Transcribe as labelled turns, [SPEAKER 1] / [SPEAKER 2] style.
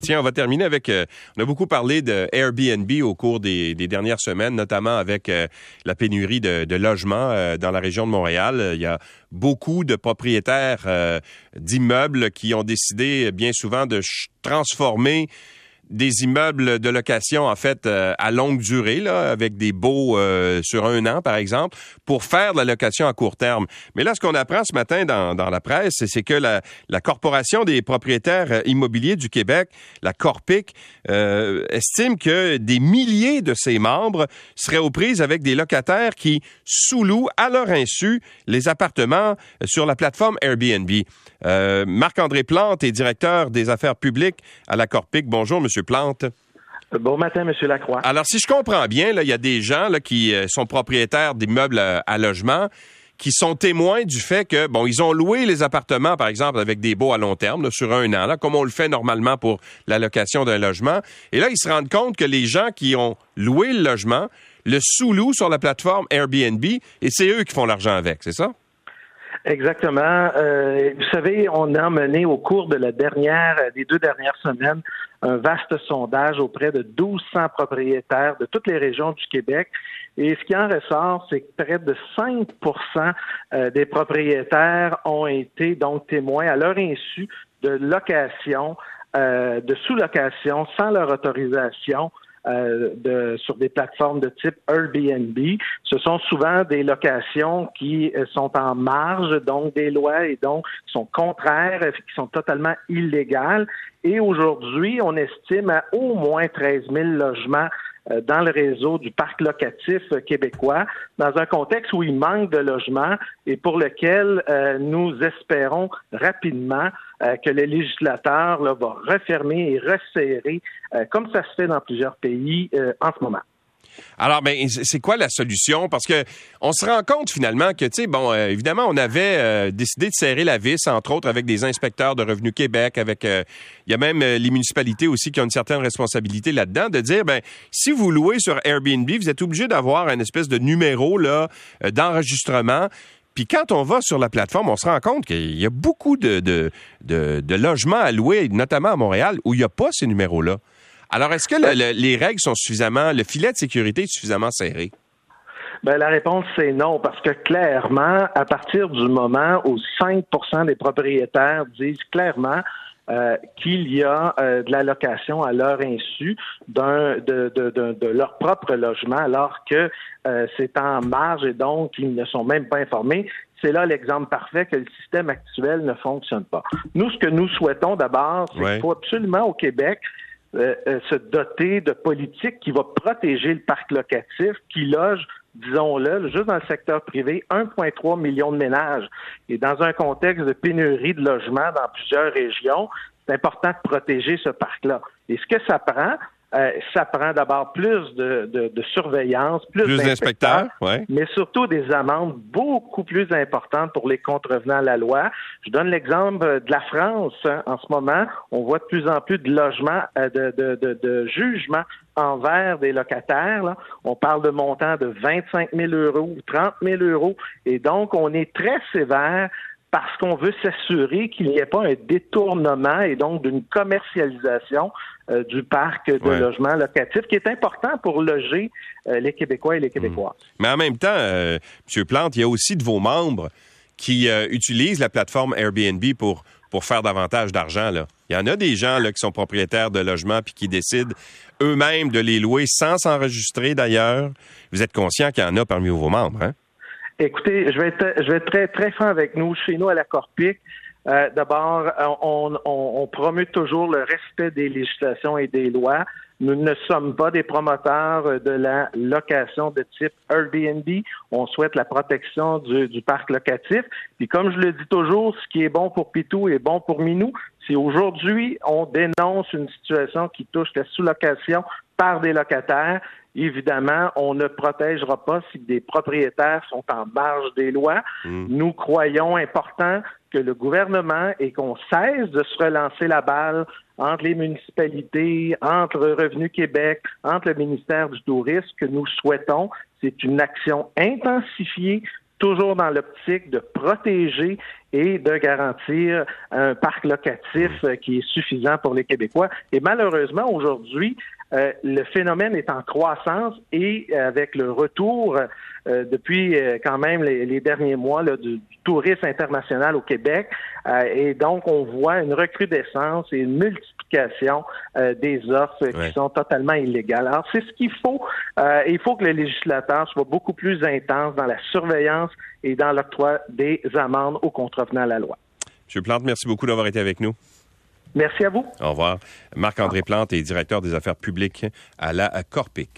[SPEAKER 1] Tiens, on va terminer avec. Euh, on a beaucoup parlé de Airbnb au cours des, dernières semaines, notamment avec euh, la pénurie de, logements euh, dans la région de Montréal. Il y a beaucoup de propriétaires d'immeubles qui ont décidé bien souvent de transformer des immeubles de location, en fait, euh, à longue durée, là, avec des baux euh, sur un an, par exemple, pour faire de la location à court terme. Mais là, ce qu'on apprend ce matin dans, dans la presse, c'est que la, la, Corporation des propriétaires euh, immobiliers du Québec, la Corpic, estime que des milliers de ses membres seraient aux prises avec des locataires qui sous-louent à leur insu les appartements sur la plateforme Airbnb. Marc-André Plante est directeur des affaires publiques à la Corpic. Bonjour, Monsieur Plante?
[SPEAKER 2] Bon matin, M. Lacroix.
[SPEAKER 1] Alors, si je comprends bien, il y a des gens qui euh, sont propriétaires d'immeubles euh, à, logement qui sont témoins du fait que, bon, ils ont loué les appartements, par exemple, avec des baux à long terme, sur un an, là, comme on le fait normalement pour la location d'un logement. Et là, ils se rendent compte que les gens qui ont loué le logement le sous-louent sur la plateforme Airbnb et c'est eux qui font l'argent avec, c'est ça?
[SPEAKER 2] Exactement. Euh, vous savez, on a mené au cours de la dernière, des deux dernières semaines, un vaste sondage auprès de 1200 propriétaires de toutes les régions du Québec. Et ce qui en ressort, c'est que près de 5% euh, des propriétaires ont été donc témoins à leur insu de location, euh, de sous-location sans leur autorisation euh, de, sur des plateformes de type Airbnb. Ce sont souvent des locations qui euh, sont en marge, donc des lois et donc qui sont contraires, euh, qui sont totalement illégales. Et aujourd'hui, on estime à au moins 13 000 logements dans le réseau du parc locatif québécois, dans un contexte où il manque de logements et pour lequel nous espérons rapidement euh, que le législateur là, va refermer et resserrer, euh, comme ça se fait dans plusieurs pays euh, en ce moment.
[SPEAKER 1] Alors, ben, c'est quoi la solution? Parce que on se rend compte finalement que, tu sais, bon, évidemment, on avait décidé de serrer la vis, entre autres, avec des inspecteurs de Revenu Québec, avec, il y a même les municipalités aussi qui ont une certaine responsabilité là-dedans, de dire, ben, si vous louez sur Airbnb, vous êtes obligé d'avoir un espèce de numéro là d'enregistrement puis quand on va sur la plateforme, on se rend compte qu'il y a beaucoup de, logements à louer, notamment à Montréal, où il n'y a pas ces numéros-là. Alors, est-ce que les règles sont suffisamment, le filet de sécurité est suffisamment serré?
[SPEAKER 2] Ben, la réponse, c'est non, parce que clairement, à partir du moment où 5% des propriétaires disent clairement euh, qu'il y a euh, de la location à leur insu d'un de, de, de, leur propre logement, alors que euh, c'est en marge et donc ils ne sont même pas informés. C'est là l'exemple parfait que le système actuel ne fonctionne pas. Nous, ce que nous souhaitons d'abord, c'est qu'il faut absolument au Québec se doter de politiques qui vont protéger le parc locatif, qui loge disons-le, juste dans le secteur privé, 1,3 million de ménages. Et dans un contexte de pénurie de logements dans plusieurs régions, c'est important de protéger ce parc-là. Et ce que ça prend, euh, ça prend d'abord plus de, de, surveillance, plus, d'inspecteurs, mais surtout des amendes beaucoup plus importantes pour les contrevenants à la loi. Je donne l'exemple de la France. Hein. En ce moment, on voit de plus en plus de logements, euh, de, de, de, jugements envers des locataires. On parle de montants de 25 000 euros ou 30 000 euros. Et donc, on est très sévère parce qu'on veut s'assurer qu'il n'y ait pas un détournement et donc d'une commercialisation euh, du parc de logements locatifs qui est important pour loger euh, les Québécois et les Québécoises.
[SPEAKER 1] Hmm. Mais en même temps, euh, M. Plante, il y a aussi de vos membres qui utilisent la plateforme Airbnb pour, pour faire davantage d'argent. Il y en a des gens là, qui sont propriétaires de logements puis qui décident eux-mêmes de les louer sans s'enregistrer d'ailleurs. Vous êtes conscient qu'il y en a parmi vos membres, hein?
[SPEAKER 2] Écoutez, je vais être, je vais être très, très franc avec nous. Chez nous, à la Corpic, euh, d'abord, on, on, on promeut toujours le respect des législations et des lois. Nous ne sommes pas des promoteurs de la location de type Airbnb. On souhaite la protection du, du parc locatif. Puis comme je le dis toujours, ce qui est bon pour Pitou est bon pour Minou. Si aujourd'hui on dénonce une situation qui touche la sous-location par des locataires, évidemment, on ne protégera pas si des propriétaires sont en marge des lois. Mm. Nous croyons important que le gouvernement et qu'on cesse de se relancer la balle entre les municipalités, entre Revenu Québec, entre le ministère du Tourisme, que nous souhaitons, c'est une action intensifiée toujours dans l'optique de protéger et de garantir un parc locatif euh, qui est suffisant pour les Québécois. Et malheureusement, aujourd'hui, euh, le phénomène est en croissance et avec le retour euh, depuis quand même les, derniers mois du, tourisme international au Québec. et donc, on voit une recrudescence et une multiplication des offres qui sont totalement illégales. Alors, c'est ce qu'il faut. il faut que le législateur soit beaucoup plus intense dans la surveillance et dans l'octroi des amendes aux contrevenants à la loi.
[SPEAKER 1] M. Plante, merci beaucoup d'avoir été avec nous.
[SPEAKER 2] Merci à vous.
[SPEAKER 1] Au revoir. Marc-André Plante est directeur des affaires publiques à la Corpic.